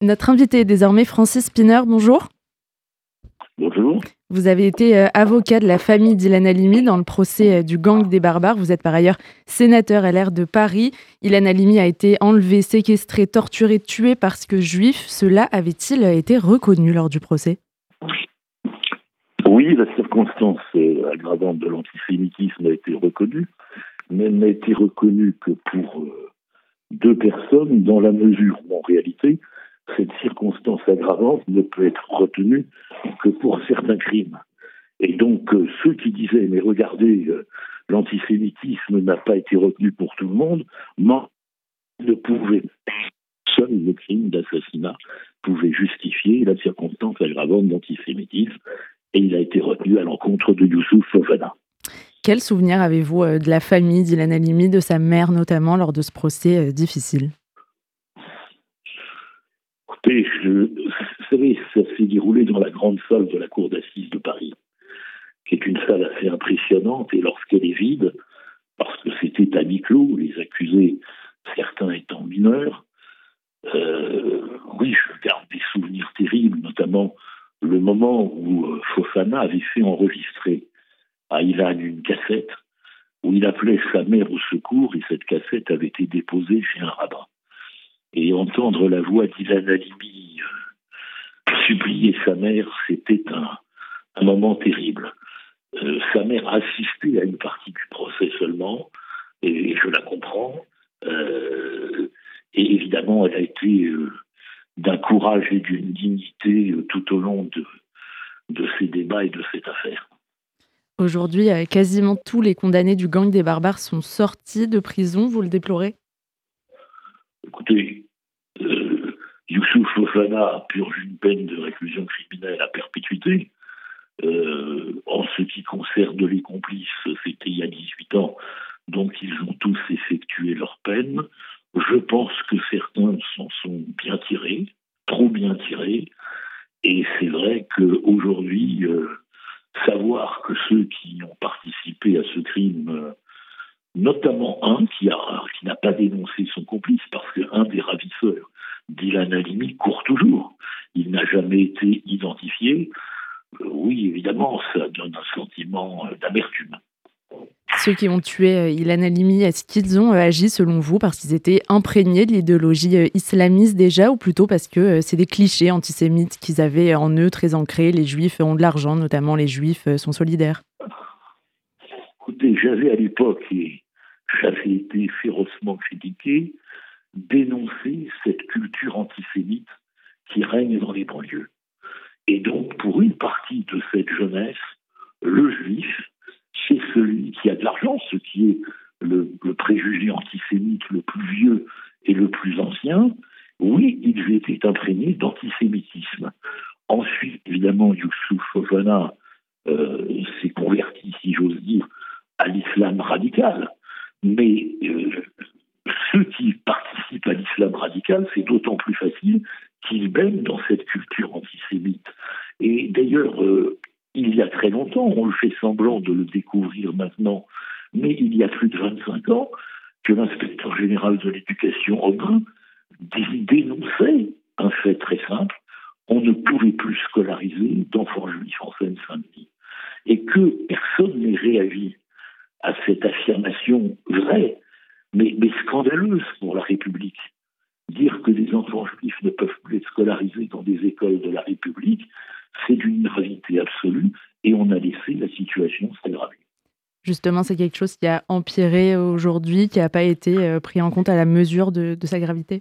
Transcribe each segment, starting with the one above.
Notre invité est désormais Francis Spinner. Bonjour. Bonjour. Vous avez été euh, avocat de la famille d'Ilan Halimi dans le procès euh, du gang des barbares. Vous êtes par ailleurs sénateur LR de Paris. Ilan Halimi a été enlevé, séquestré, torturé, tué parce que juif. Cela avait-il été reconnu lors du procès? Oui, la circonstance euh, aggravante de l'antisémitisme a été reconnue, mais elle n'a été reconnue que pour deux personnes dans la mesure où en réalité cette circonstance aggravante ne peut être retenue que pour certains crimes. Et donc, euh, ceux qui disaient, mais regardez, euh, l'antisémitisme n'a pas été retenu pour tout le monde, ne pouvait seul le crime d'assassinat pouvait justifier la circonstance aggravante d'antisémitisme, et il a été retenu à l'encontre de Youssouf Fofana. Quel souvenir avez-vous euh, de la famille d'Ilan Halimi, de sa mère notamment, lors de ce procès difficile? Vous savez, ça s'est déroulé dans la grande salle de la cour d'assises de Paris, qui est une salle assez impressionnante, et lorsqu'elle est vide, parce que c'était à huis clos, les accusés, certains étant mineurs, euh, oui, je garde des souvenirs terribles, notamment le moment où euh, Fofana avait fait enregistrer à Ilan une cassette où il appelait sa mère au secours et cette cassette avait été déposée chez un rabbin et entendre la voix d'Ilan Halimi euh, supplier sa mère, c'était un, moment terrible. Euh, sa mère assistait à une partie du procès seulement, et, je la comprends. Euh, et évidemment, elle a été d'un courage et d'une dignité tout au long de, de ces débats et de cette affaire. Aujourd'hui, quasiment tous les condamnés du gang des barbares sont sortis de prison. Vous le déplorez? Écoutez, Youssouf Fofana purge une peine de réclusion criminelle à perpétuité. Euh, en ce qui concerne les complices, c'était il y a 18 ans, donc ils ont tous effectué leur peine. Je pense que certains s'en sont bien tirés, trop bien tirés, et c'est vrai qu'aujourd'hui, euh, savoir que ceux qui ont participé à ce crime euh, notamment un qui qui n'a pas dénoncé son complice parce qu'un des ravisseurs d'Ilan Halimi court toujours. Il n'a jamais été Euh, oui, évidemment, ça donne un sentiment euh, d'amertume. Ceux qui ont tué euh, Ilan Halimi, est-ce qu'ils ont agi selon vous parce qu'ils étaient imprégnés de l'idéologie islamiste déjà ou plutôt parce que c'est des clichés antisémites qu'ils avaient en eux très ancrés? Les juifs ont de l'argent, notamment les juifs sont solidaires Écoutez, j'avais à l'époque, et j'avais été férocement critiqué, dénoncer cette culture antisémite qui règne dans les banlieues. Et donc, pour une partie de cette jeunesse, le juif, c'est celui qui a de l'argent, ce qui est le, préjugé antisémite le plus vieux et le plus ancien. Oui, ils étaient imprégnés d'antisémitisme. Ensuite, évidemment, Youssouf Fofana euh, s'est converti, si j'ose dire, à l'islam radical. Mais euh, ceux qui participent à l'islam radical, c'est d'autant plus qu'ils baignent dans cette culture antisémite. Et d'ailleurs, euh, il y a très longtemps, on fait semblant de le découvrir maintenant, mais il y a plus de 25 ans, que l'inspecteur général de l'éducation Robin dénonçait un fait très simple, on ne pouvait plus scolariser d'enfants juifs en Seine-Saint-Denis. Et que personne n'ait réagi à cette affirmation vraie, mais, mais scandaleuse pour la République. Dire que les enfants juifs ne peuvent scolarisés dans des écoles de la République, c'est d'une gravité absolue et on a laissé la situation s'aggraver. Justement, c'est quelque chose qui a empiré aujourd'hui, qui n'a pas été euh, pris en compte à la mesure de, de sa gravité?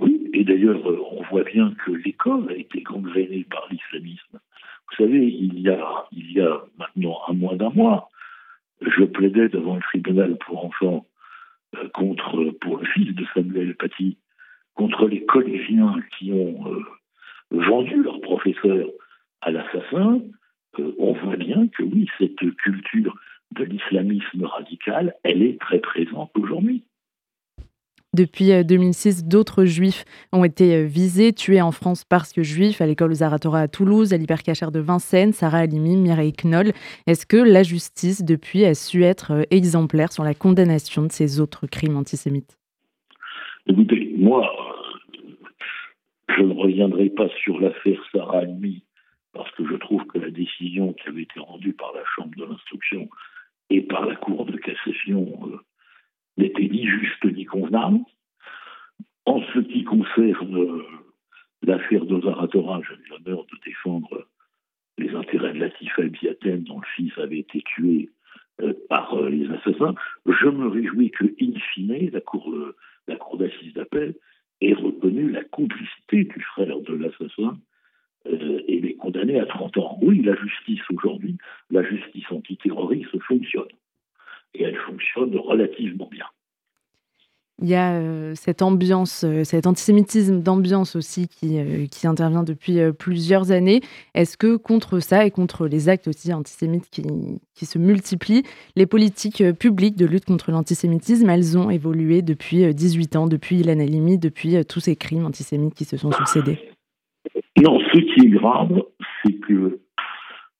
Oui, et d'ailleurs, euh, on voit bien que l'école a été gangrénée par l'islamisme. Vous savez, il y a, il y a maintenant un mois d'un mois, je plaidais devant le tribunal pour enfants euh, contre, pour le fils de Samuel Paty, contre les collégiens qui ont euh, vendu leur professeur à l'assassin. Euh, on voit bien que oui, cette culture de l'islamisme radical, elle est très présente aujourd'hui. Depuis 2006, euh, d'autres juifs ont été visés, tués en France parce que juifs, à l'école Zaratora à Toulouse, à l'hypercachère de Vincennes, Sarah Halimi, Mireille Knoll. Est-ce que la justice, depuis, a su être exemplaire sur la condamnation de ces autres crimes antisémites? Écoutez, moi, je ne reviendrai pas sur l'affaire Sarah Almi, parce que je trouve que la décision qui avait été rendue par la Chambre de l'instruction et par la Cour de cassation euh, n'était ni juste ni convenable. En ce qui concerne euh, l'affaire d'Ozaratora, j'ai l'honneur de défendre les intérêts de Latifa Biaten, dont le fils avait été tué euh, par les assassins. Je me réjouis que, in fine, la Cour, la cour d'assises d'appel ait reconnu la complicité du frère de l'assassin euh, et les condamner à 30 ans. Oui, la justice aujourd'hui, la justice antiterroriste fonctionne. Et elle fonctionne relativement bien. Il y a euh, cette ambiance, euh, cet antisémitisme d'ambiance aussi qui, qui, intervient depuis plusieurs années. Est-ce que contre ça et contre les actes aussi antisémites qui, se multiplient, les politiques publiques de lutte contre l'antisémitisme, elles ont évolué depuis 18 ans, depuis Ilan depuis tous ces crimes antisémites qui se sont succédés? Non, ce qui est grave, c'est que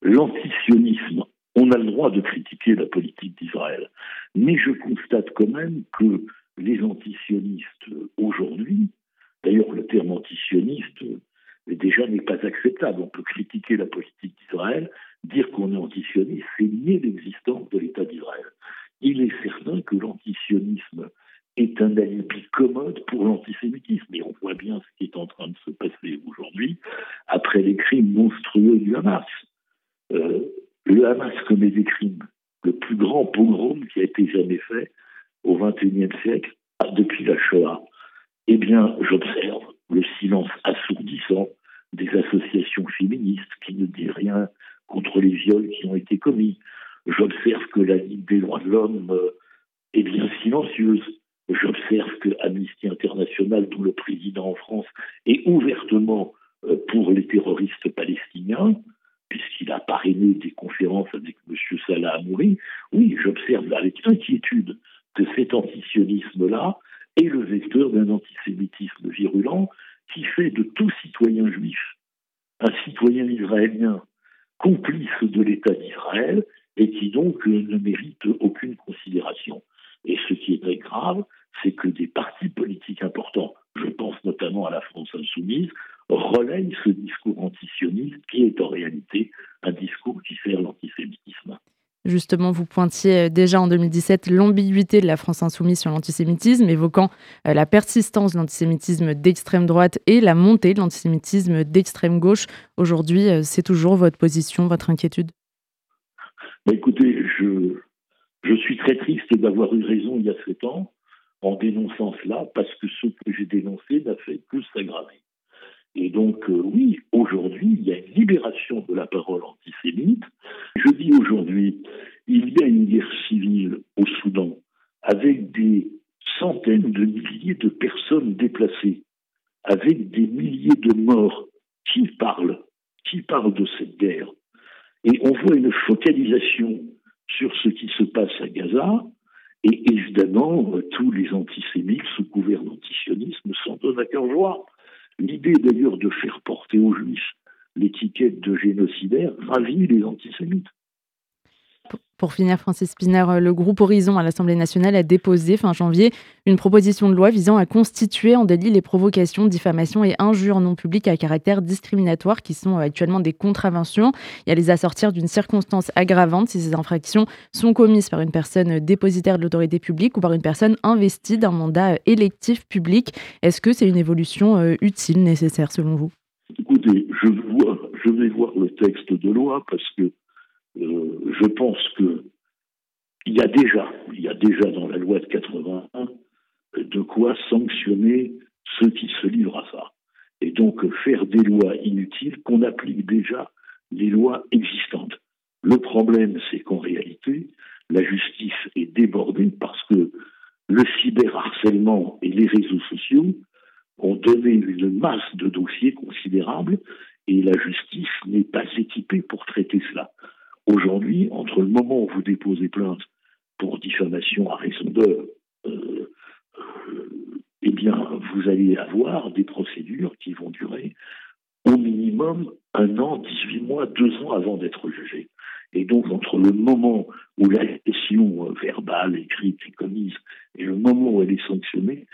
l'antisionisme, on a le droit de critiquer la politique d'Israël, mais je constate quand même que les antisionistes aujourd'hui, d'ailleurs le terme antisioniste déjà n'est pas acceptable. On peut critiquer la politique d'Israël, dire qu'on est antisioniste, c'est nier de l'État d'Israël. Il est certain que l'antisionisme est un alibi commode pour l'antisémitisme. Et on voit bien ce qui est en train de se passer aujourd'hui après les crimes monstrueux du Hamas. Euh, le Hamas commet des crimes. Le plus grand pogrom qui a été jamais fait au XXIe siècle, depuis la Shoah. Eh bien, j'observe le silence assourdissant des associations féministes qui ne disent rien contre les viols qui ont été commis. J'observe que la Ligue des droits de l'homme euh, est bien silencieuse. J'observe que Amnesty International, dont le président en France est ouvertement euh, pour les terroristes palestiniens, puisqu'il a parrainé des conférences avec M. Salah Amouri, oui, j'observe avec inquiétude que cet antisionisme-là est le vecteur d'un antisémitisme virulent qui fait de tout citoyen juif un citoyen israélien complice de l'État d'Israël et qui donc ne mérite aucune considération. Et ce qui est très grave, c'est que des partis politiques importants, je pense notamment à la France insoumise, relayent ce discours antisioniste qui est en réalité un discours qui sert l'antisémitisme. Justement, vous pointiez déjà en 2017 l'ambiguïté de la France insoumise sur l'antisémitisme, évoquant euh, la persistance de l'antisémitisme d'extrême droite et la montée de l'antisémitisme d'extrême gauche. Aujourd'hui, euh, c'est toujours votre position, votre inquiétude? Bah, Écoutez, je, suis très triste d'avoir eu raison il y a sept ans en dénonçant cela, parce que ce que j'ai dénoncé n'a fait que s'aggraver. Et donc, euh, oui, aujourd'hui, il y a une libération de la parole antisémite. Je dis aujourd'hui, il y a une guerre civile au Soudan avec des centaines de milliers de personnes déplacées, avec des milliers de morts. Qui parle? Qui parle de cette guerre? Et on voit une focalisation sur ce qui se passe à Gaza, et évidemment, tous les antisémites sous couvert d'antisionisme s'en donnent à cœur joie. L'idée d'ailleurs de faire porter aux juifs l'étiquette de génocidaire ravit les antisémites. Pour finir, Francis Spinner, euh, le groupe Horizon à l'Assemblée nationale a déposé fin janvier une proposition de loi visant à constituer en délit les provocations, diffamations et injures non publiques à caractère discriminatoire qui sont euh, actuellement des contraventions et à les assortir d'une circonstance aggravante si ces infractions sont commises par une personne dépositaire de l'autorité publique ou par une personne investie d'un mandat euh, électif public. Est-ce que c'est une évolution utile, nécessaire selon vous? Écoutez, je, je vais voir le texte de loi parce que euh, je pense que il y a déjà, il y a déjà dans la loi de 81 de quoi sanctionner ceux qui se livrent à ça. Et donc faire des lois inutiles qu'on applique déjà les lois existantes. Le problème, c'est qu'en réalité, la justice est débordée parce que le cyberharcèlement et les réseaux sociaux ont donné une masse de dossiers considérables et la justice n'est pas équipée pour traiter cela. Aujourd'hui, entre le vous déposez plainte pour diffamation à raison de, euh, eh bien, vous allez avoir des procédures qui vont durer au minimum un an, 18 mois, deux ans avant d'être jugé. Et donc, entre le moment où l'agression verbale, écrite est commise et le moment où elle est sanctionnée,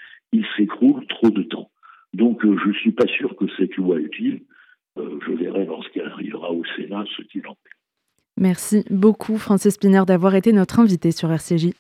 Merci beaucoup, Francis Spinner, d'avoir été notre invité sur RCJ.